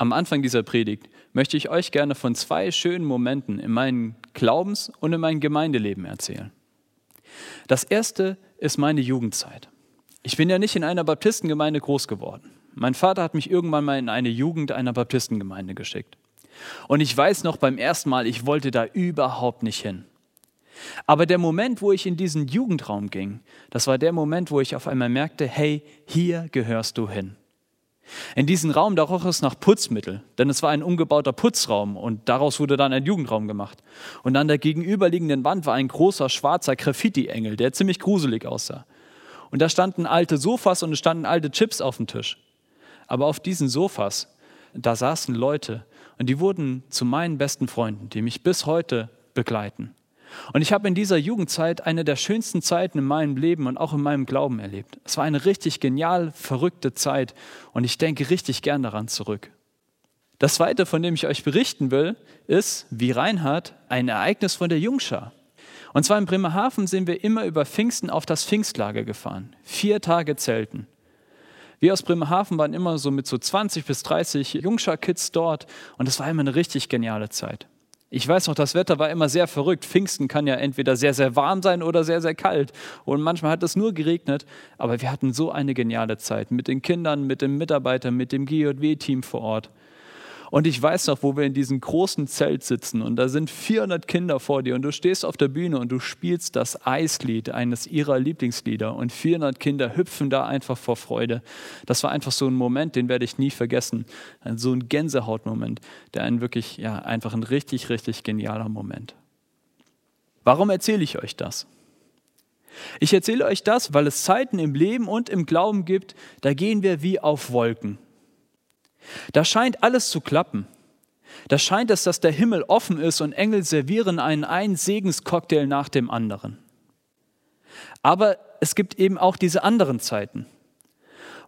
Am Anfang dieser Predigt möchte ich euch gerne von zwei schönen Momenten in meinem Glaubens- und in meinem Gemeindeleben erzählen. Das erste ist meine Jugendzeit. Ich bin ja nicht in einer Baptistengemeinde groß geworden. Mein Vater hat mich irgendwann mal in eine Jugend einer Baptistengemeinde geschickt. Und ich weiß noch beim ersten Mal, ich wollte da überhaupt nicht hin. Aber der Moment, wo ich in diesen Jugendraum ging, das war der Moment, wo ich auf einmal merkte, hey, hier gehörst du hin. In diesem Raum, da roch es nach Putzmittel, denn es war ein umgebauter Putzraum und daraus wurde dann ein Jugendraum gemacht. Und an der gegenüberliegenden Wand war ein großer schwarzer Graffiti-Engel, der ziemlich gruselig aussah. Und da standen alte Sofas und es standen alte Chips auf dem Tisch. Aber auf diesen Sofas, da saßen Leute und die wurden zu meinen besten Freunden, die mich bis heute begleiten. Und ich habe in dieser Jugendzeit eine der schönsten Zeiten in meinem Leben und auch in meinem Glauben erlebt. Es war eine richtig genial verrückte Zeit und ich denke richtig gern daran zurück. Das zweite, von dem ich euch berichten will, ist, wie Reinhard, ein Ereignis von der Jungschar. Und zwar in Bremerhaven sind wir immer über Pfingsten auf das Pfingstlager gefahren. Vier Tage Zelten. Wir aus Bremerhaven waren immer so mit so 20 bis 30 Jungschar-Kids dort und es war immer eine richtig geniale Zeit. Ich weiß noch, das Wetter war immer sehr verrückt. Pfingsten kann ja entweder sehr, sehr warm sein oder sehr, sehr kalt. Und manchmal hat es nur geregnet. Aber wir hatten so eine geniale Zeit mit den Kindern, mit den Mitarbeitern, mit dem GJW-Team vor Ort. Und ich weiß noch, wo wir in diesem großen Zelt sitzen und da sind 400 Kinder vor dir und du stehst auf der Bühne und du spielst das Eislied, eines ihrer Lieblingslieder und 400 Kinder hüpfen da einfach vor Freude. Das war einfach so ein Moment, den werde ich nie vergessen. So ein Gänsehautmoment, der einen wirklich, ja, einfach ein richtig, richtig genialer Moment. Warum erzähle ich euch das? Ich erzähle euch das, weil es Zeiten im Leben und im Glauben gibt, da gehen wir wie auf Wolken. Da scheint alles zu klappen. Da scheint es, dass der Himmel offen ist und Engel servieren einen einen Segenscocktail nach dem anderen. Aber es gibt eben auch diese anderen Zeiten,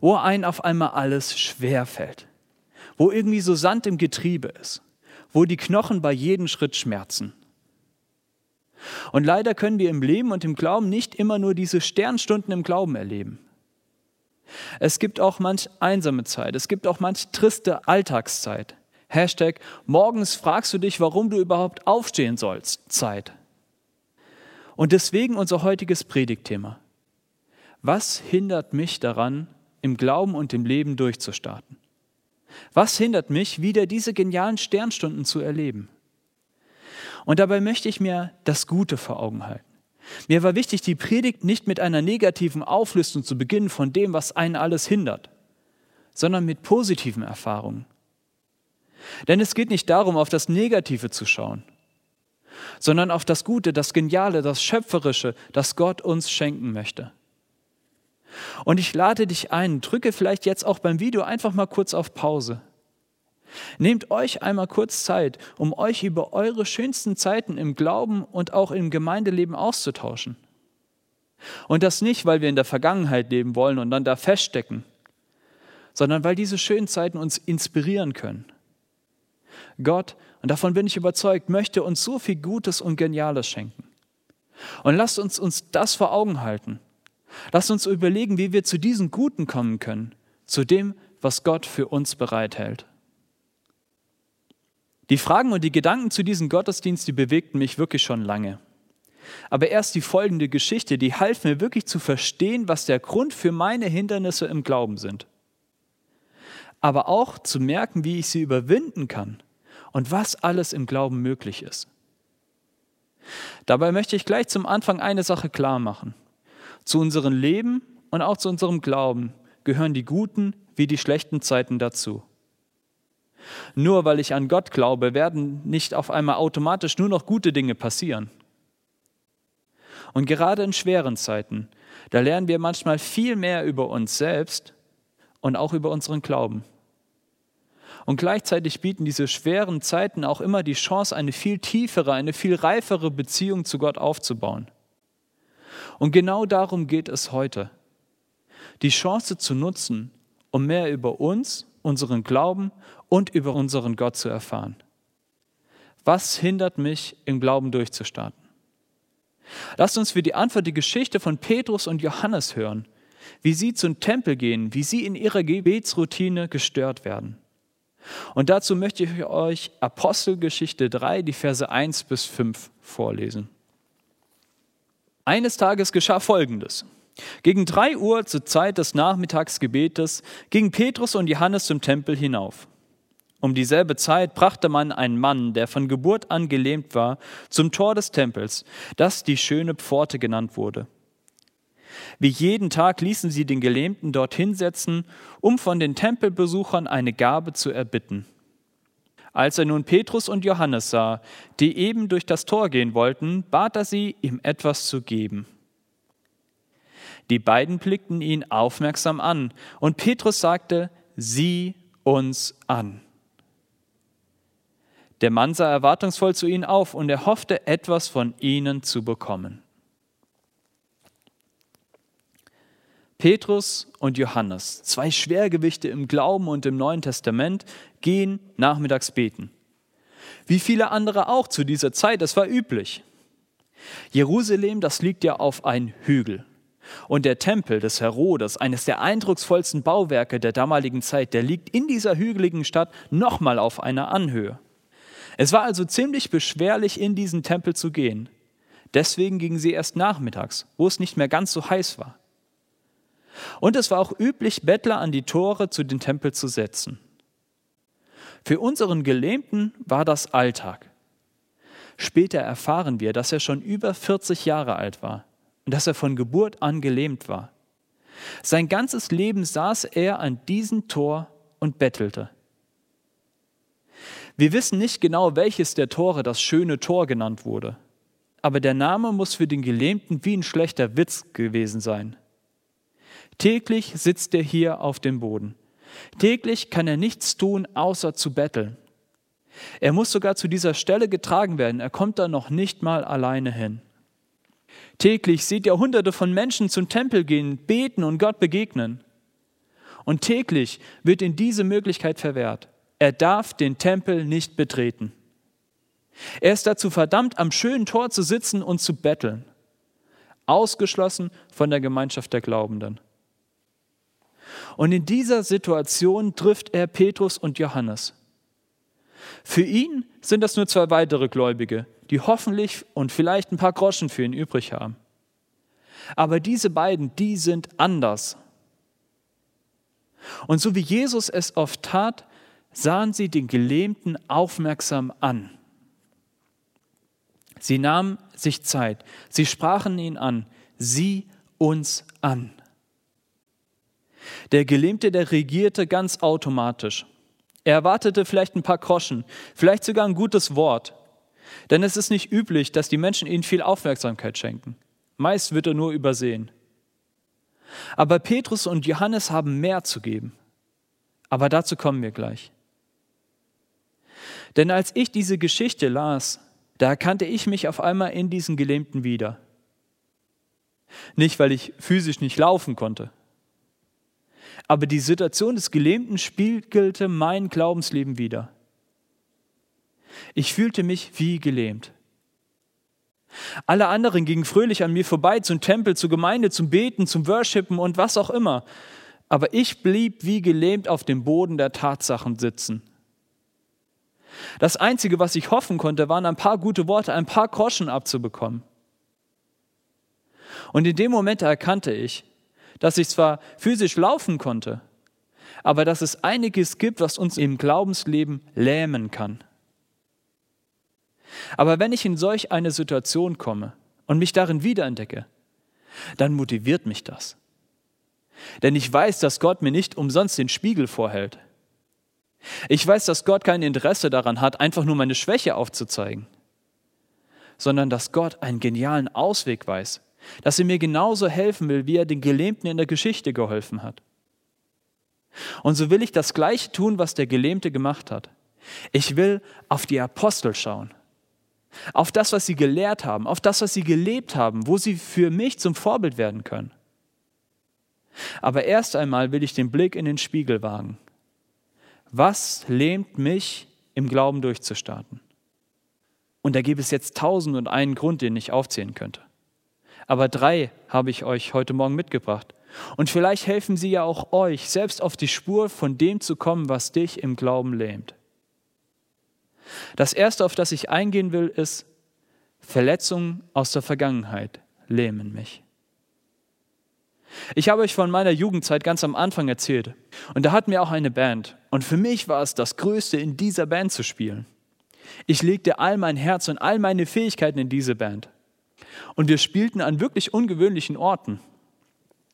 wo einen auf einmal alles schwer fällt, wo irgendwie so Sand im Getriebe ist, wo die Knochen bei jedem Schritt schmerzen. Und leider können wir im Leben und im Glauben nicht immer nur diese Sternstunden im Glauben erleben. Es gibt auch manch einsame Zeit. Es gibt auch manch triste Alltagszeit. Hashtag, morgens fragst du dich, warum du überhaupt aufstehen sollst. Zeit. Und deswegen unser heutiges Predigtthema. Was hindert mich daran, im Glauben und im Leben durchzustarten? Was hindert mich, wieder diese genialen Sternstunden zu erleben? Und dabei möchte ich mir das Gute vor Augen halten. Mir war wichtig, die Predigt nicht mit einer negativen Auflistung zu beginnen von dem, was einen alles hindert, sondern mit positiven Erfahrungen. Denn es geht nicht darum, auf das Negative zu schauen, sondern auf das Gute, das Geniale, das Schöpferische, das Gott uns schenken möchte. Und ich lade dich ein, drücke vielleicht jetzt auch beim Video einfach mal kurz auf Pause Nehmt euch einmal kurz Zeit, um euch über eure schönsten Zeiten im Glauben und auch im Gemeindeleben auszutauschen. Und das nicht, weil wir in der Vergangenheit leben wollen und dann da feststecken, sondern weil diese schönen Zeiten uns inspirieren können. Gott, und davon bin ich überzeugt, möchte uns so viel Gutes und Geniales schenken. Und lasst uns uns das vor Augen halten. Lasst uns überlegen, wie wir zu diesem Guten kommen können, zu dem, was Gott für uns bereithält. Die Fragen und die Gedanken zu diesem Gottesdienst, die bewegten mich wirklich schon lange. Aber erst die folgende Geschichte, die half mir wirklich zu verstehen, was der Grund für meine Hindernisse im Glauben sind. Aber auch zu merken, wie ich sie überwinden kann und was alles im Glauben möglich ist. Dabei möchte ich gleich zum Anfang eine Sache klar machen. Zu unserem Leben und auch zu unserem Glauben gehören die guten wie die schlechten Zeiten dazu. Nur weil ich an Gott glaube, werden nicht auf einmal automatisch nur noch gute Dinge passieren. Und gerade in schweren Zeiten, da lernen wir manchmal viel mehr über uns selbst und auch über unseren Glauben. Und gleichzeitig bieten diese schweren Zeiten auch immer die Chance, eine viel tiefere, eine viel reifere Beziehung zu Gott aufzubauen. Und genau darum geht es heute. Die Chance zu nutzen, um mehr über uns, unseren Glauben und über unseren Gott zu erfahren. Was hindert mich, im Glauben durchzustarten? Lasst uns für die Antwort die Geschichte von Petrus und Johannes hören, wie sie zum Tempel gehen, wie sie in ihrer Gebetsroutine gestört werden. Und dazu möchte ich euch Apostelgeschichte 3, die Verse 1 bis 5 vorlesen. Eines Tages geschah Folgendes. Gegen drei Uhr zur Zeit des Nachmittagsgebetes gingen Petrus und Johannes zum Tempel hinauf. Um dieselbe Zeit brachte man einen Mann, der von Geburt an gelähmt war, zum Tor des Tempels, das die schöne Pforte genannt wurde. Wie jeden Tag ließen sie den Gelähmten dort hinsetzen, um von den Tempelbesuchern eine Gabe zu erbitten. Als er nun Petrus und Johannes sah, die eben durch das Tor gehen wollten, bat er sie, ihm etwas zu geben. Die beiden blickten ihn aufmerksam an, und Petrus sagte, sieh uns an. Der Mann sah erwartungsvoll zu ihnen auf, und er hoffte, etwas von ihnen zu bekommen. Petrus und Johannes, zwei Schwergewichte im Glauben und im Neuen Testament, gehen nachmittags beten. Wie viele andere auch zu dieser Zeit, das war üblich. Jerusalem, das liegt ja auf einem Hügel. Und der Tempel des Herodes, eines der eindrucksvollsten Bauwerke der damaligen Zeit, der liegt in dieser hügeligen Stadt nochmal auf einer Anhöhe. Es war also ziemlich beschwerlich, in diesen Tempel zu gehen. Deswegen gingen sie erst nachmittags, wo es nicht mehr ganz so heiß war. Und es war auch üblich, Bettler an die Tore zu den Tempel zu setzen. Für unseren Gelähmten war das Alltag. Später erfahren wir, dass er schon über 40 Jahre alt war und dass er von Geburt an gelähmt war. Sein ganzes Leben saß er an diesem Tor und bettelte. Wir wissen nicht genau, welches der Tore das schöne Tor genannt wurde, aber der Name muss für den Gelähmten wie ein schlechter Witz gewesen sein. Täglich sitzt er hier auf dem Boden. Täglich kann er nichts tun, außer zu betteln. Er muss sogar zu dieser Stelle getragen werden. Er kommt da noch nicht mal alleine hin. Täglich sieht er Hunderte von Menschen zum Tempel gehen, beten und Gott begegnen. Und täglich wird ihm diese Möglichkeit verwehrt. Er darf den Tempel nicht betreten. Er ist dazu verdammt, am schönen Tor zu sitzen und zu betteln. Ausgeschlossen von der Gemeinschaft der Glaubenden. Und in dieser Situation trifft er Petrus und Johannes. Für ihn sind das nur zwei weitere Gläubige, die hoffentlich und vielleicht ein paar Groschen für ihn übrig haben. Aber diese beiden, die sind anders. Und so wie Jesus es oft tat, sahen sie den Gelähmten aufmerksam an. Sie nahmen sich Zeit, sie sprachen ihn an, sieh uns an. Der Gelähmte, der regierte ganz automatisch. Er erwartete vielleicht ein paar Groschen, vielleicht sogar ein gutes Wort. Denn es ist nicht üblich, dass die Menschen ihnen viel Aufmerksamkeit schenken. Meist wird er nur übersehen. Aber Petrus und Johannes haben mehr zu geben. Aber dazu kommen wir gleich. Denn als ich diese Geschichte las, da erkannte ich mich auf einmal in diesen Gelähmten wieder. Nicht, weil ich physisch nicht laufen konnte, aber die Situation des Gelähmten spiegelte mein Glaubensleben wider. Ich fühlte mich wie gelähmt. Alle anderen gingen fröhlich an mir vorbei zum Tempel, zur Gemeinde, zum Beten, zum Worshipen und was auch immer. Aber ich blieb wie gelähmt auf dem Boden der Tatsachen sitzen. Das Einzige, was ich hoffen konnte, waren ein paar gute Worte, ein paar Groschen abzubekommen. Und in dem Moment erkannte ich, dass ich zwar physisch laufen konnte, aber dass es einiges gibt, was uns im Glaubensleben lähmen kann. Aber wenn ich in solch eine Situation komme und mich darin wiederentdecke, dann motiviert mich das. Denn ich weiß, dass Gott mir nicht umsonst den Spiegel vorhält. Ich weiß, dass Gott kein Interesse daran hat, einfach nur meine Schwäche aufzuzeigen, sondern dass Gott einen genialen Ausweg weiß, dass er mir genauso helfen will, wie er den Gelähmten in der Geschichte geholfen hat. Und so will ich das Gleiche tun, was der Gelähmte gemacht hat. Ich will auf die Apostel schauen, auf das, was sie gelehrt haben, auf das, was sie gelebt haben, wo sie für mich zum Vorbild werden können. Aber erst einmal will ich den Blick in den Spiegel wagen. Was lähmt mich, im Glauben durchzustarten? Und da gibt es jetzt tausend und einen Grund, den ich aufzählen könnte. Aber drei habe ich euch heute Morgen mitgebracht. Und vielleicht helfen sie ja auch euch, selbst auf die Spur von dem zu kommen, was dich im Glauben lähmt. Das Erste, auf das ich eingehen will, ist, Verletzungen aus der Vergangenheit lähmen mich. Ich habe euch von meiner Jugendzeit ganz am Anfang erzählt. Und da hatten wir auch eine Band. Und für mich war es das Größte, in dieser Band zu spielen. Ich legte all mein Herz und all meine Fähigkeiten in diese Band. Und wir spielten an wirklich ungewöhnlichen Orten.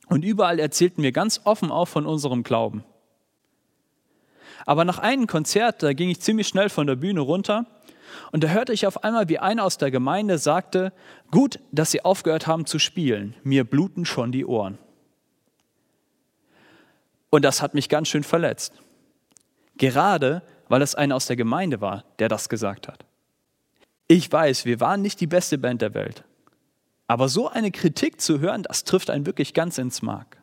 Und überall erzählten wir ganz offen auch von unserem Glauben. Aber nach einem Konzert, da ging ich ziemlich schnell von der Bühne runter und da hörte ich auf einmal, wie einer aus der Gemeinde sagte, gut, dass Sie aufgehört haben zu spielen, mir bluten schon die Ohren. Und das hat mich ganz schön verletzt. Gerade weil es einer aus der Gemeinde war, der das gesagt hat. Ich weiß, wir waren nicht die beste Band der Welt. Aber so eine Kritik zu hören, das trifft einen wirklich ganz ins Mark.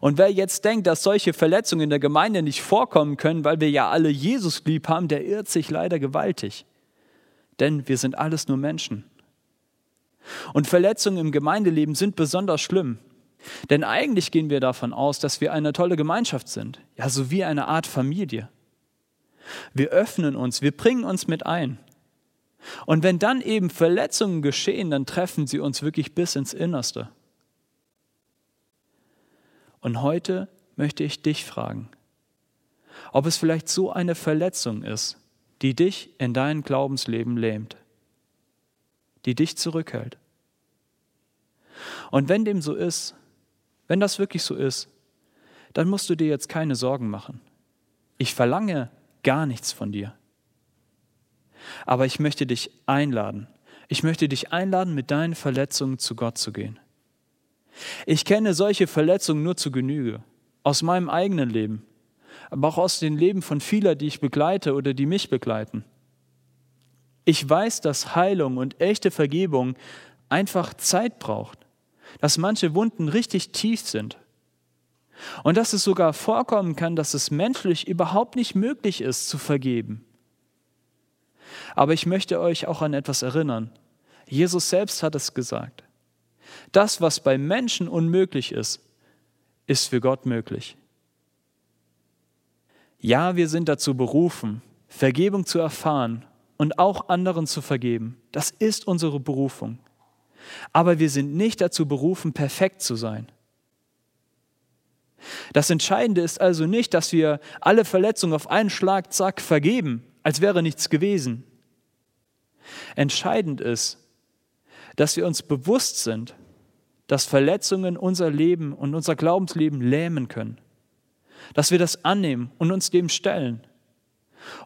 Und wer jetzt denkt, dass solche Verletzungen in der Gemeinde nicht vorkommen können, weil wir ja alle Jesus lieb haben, der irrt sich leider gewaltig. Denn wir sind alles nur Menschen. Und Verletzungen im Gemeindeleben sind besonders schlimm. Denn eigentlich gehen wir davon aus, dass wir eine tolle Gemeinschaft sind, ja, so wie eine Art Familie. Wir öffnen uns, wir bringen uns mit ein. Und wenn dann eben Verletzungen geschehen, dann treffen sie uns wirklich bis ins Innerste. Und heute möchte ich dich fragen, ob es vielleicht so eine Verletzung ist, die dich in dein Glaubensleben lähmt, die dich zurückhält. Und wenn dem so ist, wenn das wirklich so ist, dann musst du dir jetzt keine Sorgen machen. Ich verlange gar nichts von dir. Aber ich möchte dich einladen. Ich möchte dich einladen, mit deinen Verletzungen zu Gott zu gehen. Ich kenne solche Verletzungen nur zu Genüge, aus meinem eigenen Leben, aber auch aus dem Leben von vielen, die ich begleite oder die mich begleiten. Ich weiß, dass Heilung und echte Vergebung einfach Zeit braucht, dass manche Wunden richtig tief sind und dass es sogar vorkommen kann, dass es menschlich überhaupt nicht möglich ist zu vergeben. Aber ich möchte euch auch an etwas erinnern. Jesus selbst hat es gesagt. Das, was bei Menschen unmöglich ist, ist für Gott möglich. Ja, wir sind dazu berufen, Vergebung zu erfahren und auch anderen zu vergeben. Das ist unsere Berufung. Aber wir sind nicht dazu berufen, perfekt zu sein. Das Entscheidende ist also nicht, dass wir alle Verletzungen auf einen Schlag, zack, vergeben, als wäre nichts gewesen. Entscheidend ist, dass wir uns bewusst sind, dass Verletzungen unser Leben und unser Glaubensleben lähmen können. Dass wir das annehmen und uns dem stellen.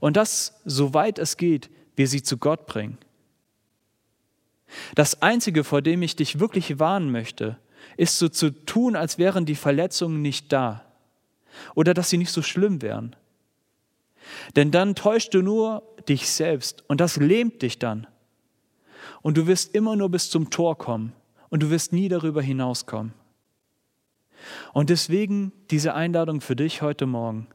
Und dass, soweit es geht, wir sie zu Gott bringen. Das Einzige, vor dem ich dich wirklich warnen möchte, ist so zu tun, als wären die Verletzungen nicht da oder dass sie nicht so schlimm wären. Denn dann täuschst du nur dich selbst und das lähmt dich dann. Und du wirst immer nur bis zum Tor kommen und du wirst nie darüber hinauskommen. Und deswegen diese Einladung für dich heute Morgen.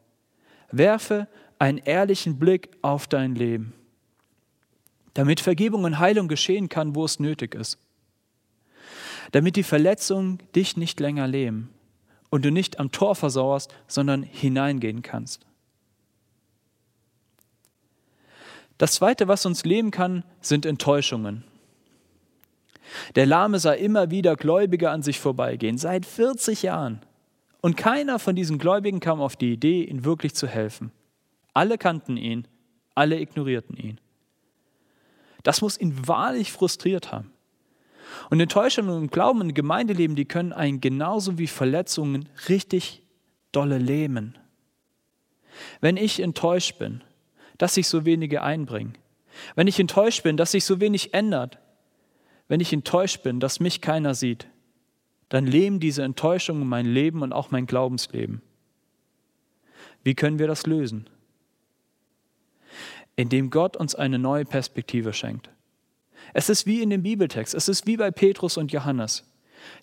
Werfe einen ehrlichen Blick auf dein Leben, damit Vergebung und Heilung geschehen kann, wo es nötig ist. Damit die Verletzungen dich nicht länger lähmen und du nicht am Tor versauerst, sondern hineingehen kannst. Das Zweite, was uns leben kann, sind Enttäuschungen. Der Lahme sah immer wieder Gläubige an sich vorbeigehen, seit 40 Jahren. Und keiner von diesen Gläubigen kam auf die Idee, ihm wirklich zu helfen. Alle kannten ihn, alle ignorierten ihn. Das muss ihn wahrlich frustriert haben. Und Enttäuschungen und Glauben im Gemeindeleben, die können einen genauso wie Verletzungen richtig dolle lähmen. Wenn ich enttäuscht bin, dass sich so wenige einbringen. Wenn ich enttäuscht bin, dass sich so wenig ändert. Wenn ich enttäuscht bin, dass mich keiner sieht, dann leben diese Enttäuschungen mein Leben und auch mein Glaubensleben. Wie können wir das lösen? Indem Gott uns eine neue Perspektive schenkt. Es ist wie in dem Bibeltext, es ist wie bei Petrus und Johannes,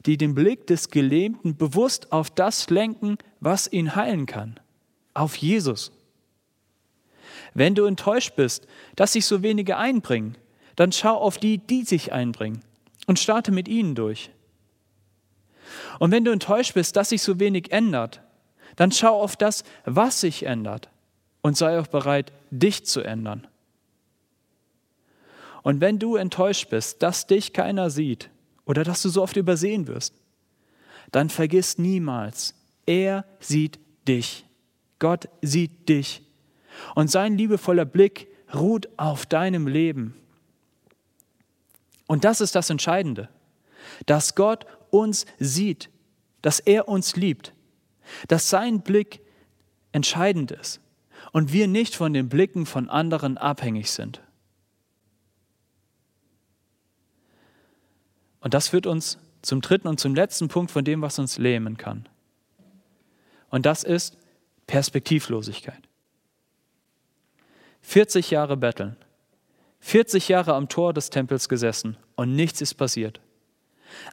die den Blick des Gelähmten bewusst auf das lenken, was ihn heilen kann, auf Jesus. Wenn du enttäuscht bist, dass sich so wenige einbringen, dann schau auf die, die sich einbringen und starte mit ihnen durch. Und wenn du enttäuscht bist, dass sich so wenig ändert, dann schau auf das, was sich ändert und sei auch bereit, dich zu ändern. Und wenn du enttäuscht bist, dass dich keiner sieht oder dass du so oft übersehen wirst, dann vergiss niemals, er sieht dich. Gott sieht dich. Und sein liebevoller Blick ruht auf deinem Leben. Und das ist das Entscheidende, dass Gott uns sieht, dass er uns liebt, dass sein Blick entscheidend ist und wir nicht von den Blicken von anderen abhängig sind. Und das führt uns zum dritten und zum letzten Punkt von dem, was uns lähmen kann. Und das ist Perspektivlosigkeit. 40 Jahre betteln, 40 Jahre am Tor des Tempels gesessen und nichts ist passiert.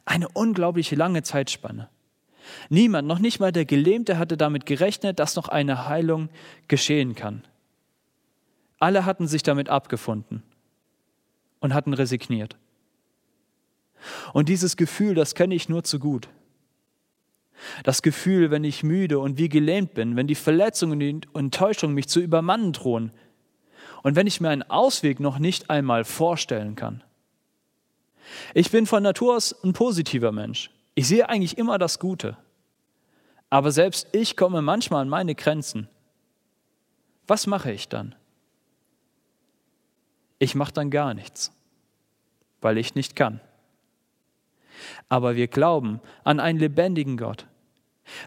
Eine unglaublich lange Zeitspanne. Niemand, noch nicht mal der Gelähmte, hatte damit gerechnet, dass noch eine Heilung geschehen kann. Alle hatten sich damit abgefunden und hatten resigniert. Und dieses Gefühl, das kenne ich nur zu gut. Das Gefühl, wenn ich müde und wie gelähmt bin, wenn die Verletzungen und die Enttäuschung mich zu übermannen drohen und wenn ich mir einen Ausweg noch nicht einmal vorstellen kann. Ich bin von Natur aus ein positiver Mensch. Ich sehe eigentlich immer das Gute. Aber selbst ich komme manchmal an meine Grenzen. Was mache ich dann? Ich mache dann gar nichts, weil ich nicht kann. Aber wir glauben an einen lebendigen Gott.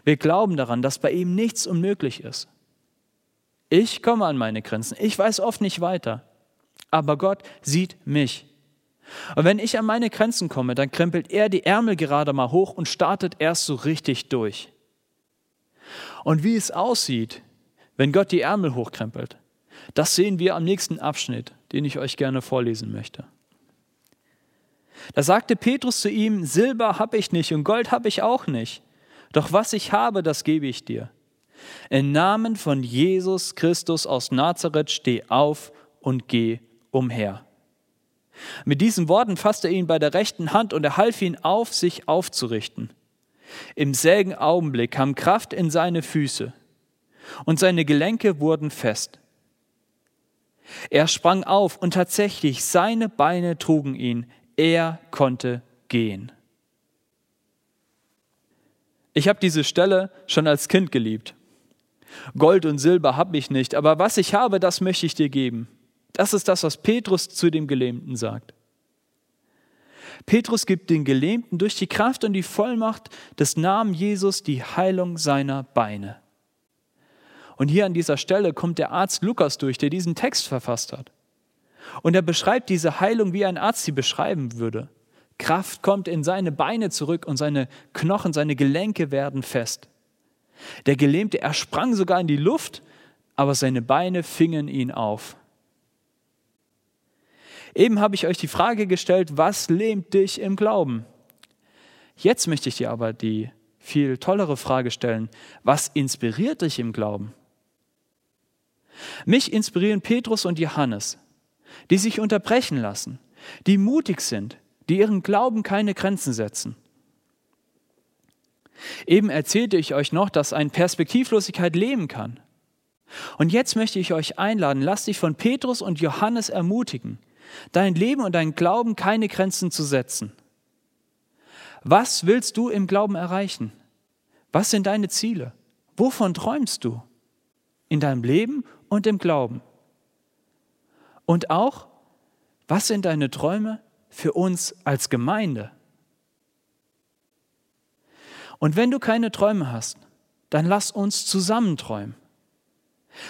Wir glauben daran, dass bei ihm nichts unmöglich ist. Ich komme an meine Grenzen. Ich weiß oft nicht weiter. Aber Gott sieht mich. Und wenn ich an meine Grenzen komme, dann krempelt er die Ärmel gerade mal hoch und startet erst so richtig durch. Und wie es aussieht, wenn Gott die Ärmel hochkrempelt, das sehen wir am nächsten Abschnitt, den ich euch gerne vorlesen möchte. Da sagte Petrus zu ihm, Silber habe ich nicht und Gold habe ich auch nicht, doch was ich habe, das gebe ich dir. Im Namen von Jesus Christus aus Nazareth steh auf und geh umher. Mit diesen Worten fasste er ihn bei der rechten Hand und er half ihn auf, sich aufzurichten. Im selben Augenblick kam Kraft in seine Füße und seine Gelenke wurden fest. Er sprang auf und tatsächlich seine Beine trugen ihn. Er konnte gehen. Ich habe diese Stelle schon als Kind geliebt. Gold und Silber habe ich nicht, aber was ich habe, das möchte ich dir geben. Das ist das, was Petrus zu dem Gelähmten sagt. Petrus gibt den Gelähmten durch die Kraft und die Vollmacht des Namen Jesus die Heilung seiner Beine. Und hier an dieser Stelle kommt der Arzt Lukas durch, der diesen Text verfasst hat. Und er beschreibt diese Heilung, wie ein Arzt sie beschreiben würde. Kraft kommt in seine Beine zurück und seine Knochen, seine Gelenke werden fest. Der Gelähmte, er sprang sogar in die Luft, aber seine Beine fingen ihn auf. Eben habe ich euch die Frage gestellt, was lähmt dich im Glauben? Jetzt möchte ich dir aber die viel tollere Frage stellen, was inspiriert dich im Glauben? Mich inspirieren Petrus und Johannes, die sich unterbrechen lassen, die mutig sind, die ihren Glauben keine Grenzen setzen. Eben erzählte ich euch noch, dass ein Perspektivlosigkeit leben kann. Und jetzt möchte ich euch einladen, lasst dich von Petrus und Johannes ermutigen, dein Leben und dein Glauben keine Grenzen zu setzen. Was willst du im Glauben erreichen? Was sind deine Ziele? Wovon träumst du? In deinem Leben und im Glauben. Und auch, was sind deine Träume für uns als Gemeinde? Und wenn du keine Träume hast, dann lass uns zusammen träumen.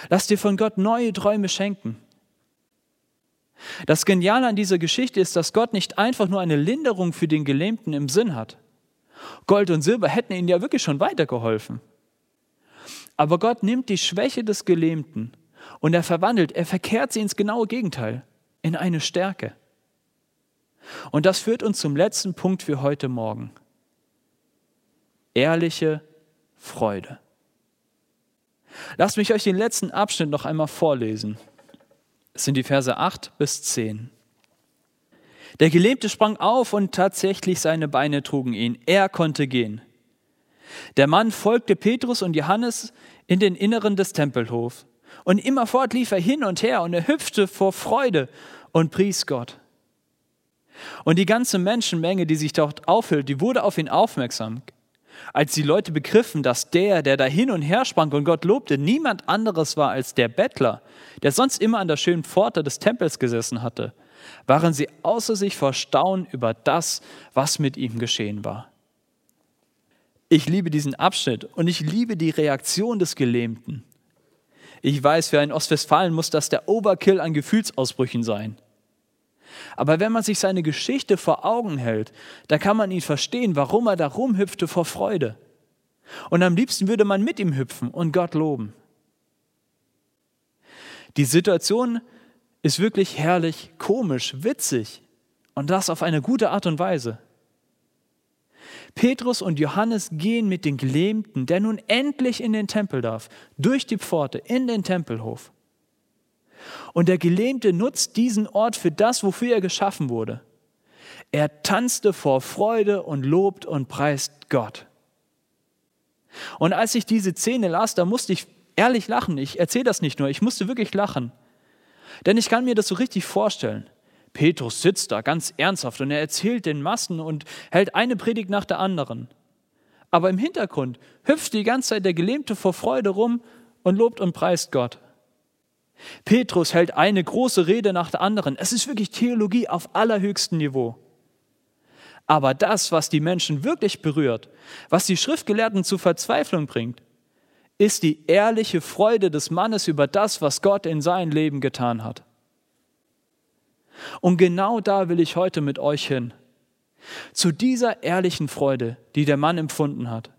Lass dir von Gott neue Träume schenken. Das Geniale an dieser Geschichte ist, dass Gott nicht einfach nur eine Linderung für den Gelähmten im Sinn hat. Gold und Silber hätten ihnen ja wirklich schon weitergeholfen. Aber Gott nimmt die Schwäche des Gelähmten und er verwandelt, er verkehrt sie ins genaue Gegenteil, in eine Stärke. Und das führt uns zum letzten Punkt für heute Morgen. Ehrliche Freude. Lasst mich euch den letzten Abschnitt noch einmal vorlesen. Es sind die Verse 8 bis 10. Der Gelähmte sprang auf und tatsächlich seine Beine trugen ihn. Er konnte gehen. Der Mann folgte Petrus und Johannes in den Inneren des Tempelhofs. Und immerfort lief er hin und her und er hüpfte vor Freude und pries Gott. Und die ganze Menschenmenge, die sich dort aufhielt, die wurde auf ihn aufmerksam. Als die Leute begriffen, dass der, der da hin und her sprang und Gott lobte, niemand anderes war als der Bettler, der sonst immer an der schönen Pforte des Tempels gesessen hatte, waren sie außer sich vor Staunen über das, was mit ihm geschehen war. Ich liebe diesen Abschnitt und ich liebe die Reaktion des Gelähmten. Ich weiß, für einen Ostwestfalen muss das der Overkill an Gefühlsausbrüchen sein. Aber wenn man sich seine Geschichte vor Augen hält, dann kann man ihn verstehen, warum er da rumhüpfte vor Freude. Und am liebsten würde man mit ihm hüpfen und Gott loben. Die Situation ist wirklich herrlich, komisch, witzig und das auf eine gute Art und Weise. Petrus und Johannes gehen mit dem Gelähmten, der nun endlich in den Tempel darf, durch die Pforte in den Tempelhof. Und der Gelähmte nutzt diesen Ort für das, wofür er geschaffen wurde. Er tanzte vor Freude und lobt und preist Gott. Und als ich diese Szene las, da musste ich ehrlich lachen. Ich erzähle das nicht nur, ich musste wirklich lachen. Denn ich kann mir das so richtig vorstellen. Petrus sitzt da ganz ernsthaft und er erzählt den Massen und hält eine Predigt nach der anderen. Aber im Hintergrund hüpft die ganze Zeit der Gelähmte vor Freude rum und lobt und preist Gott. Petrus hält eine große Rede nach der anderen. Es ist wirklich Theologie auf allerhöchstem Niveau. Aber das, was die Menschen wirklich berührt, was die Schriftgelehrten zu Verzweiflung bringt, ist die ehrliche Freude des Mannes über das, was Gott in sein Leben getan hat. Und genau da will ich heute mit euch hin. Zu dieser ehrlichen Freude, die der Mann empfunden hat.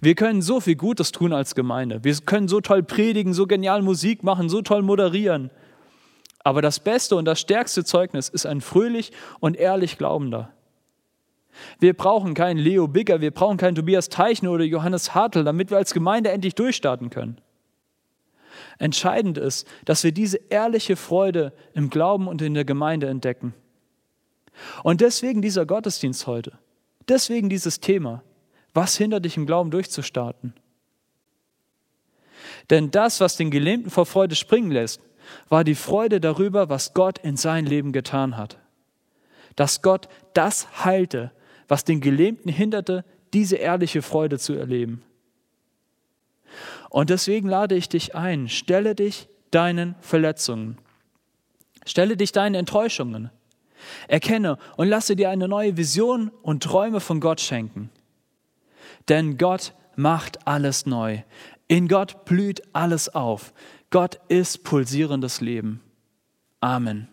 Wir können so viel Gutes tun als Gemeinde. Wir können so toll predigen, so genial Musik machen, so toll moderieren. Aber das beste und das stärkste Zeugnis ist ein fröhlich und ehrlich Glaubender. Wir brauchen keinen Leo Bigger, wir brauchen keinen Tobias Teichner oder Johannes Hartl, damit wir als Gemeinde endlich durchstarten können. Entscheidend ist, dass wir diese ehrliche Freude im Glauben und in der Gemeinde entdecken. Und deswegen dieser Gottesdienst heute. Deswegen dieses Thema. Was hindert dich im Glauben durchzustarten? Denn das, was den Gelähmten vor Freude springen lässt, war die Freude darüber, was Gott in sein Leben getan hat. Dass Gott das heilte, was den Gelähmten hinderte, diese ehrliche Freude zu erleben. Und deswegen lade ich dich ein, stelle dich deinen Verletzungen, stelle dich deinen Enttäuschungen, erkenne und lasse dir eine neue Vision und Träume von Gott schenken. Denn Gott macht alles neu. In Gott blüht alles auf. Gott ist pulsierendes Leben. Amen.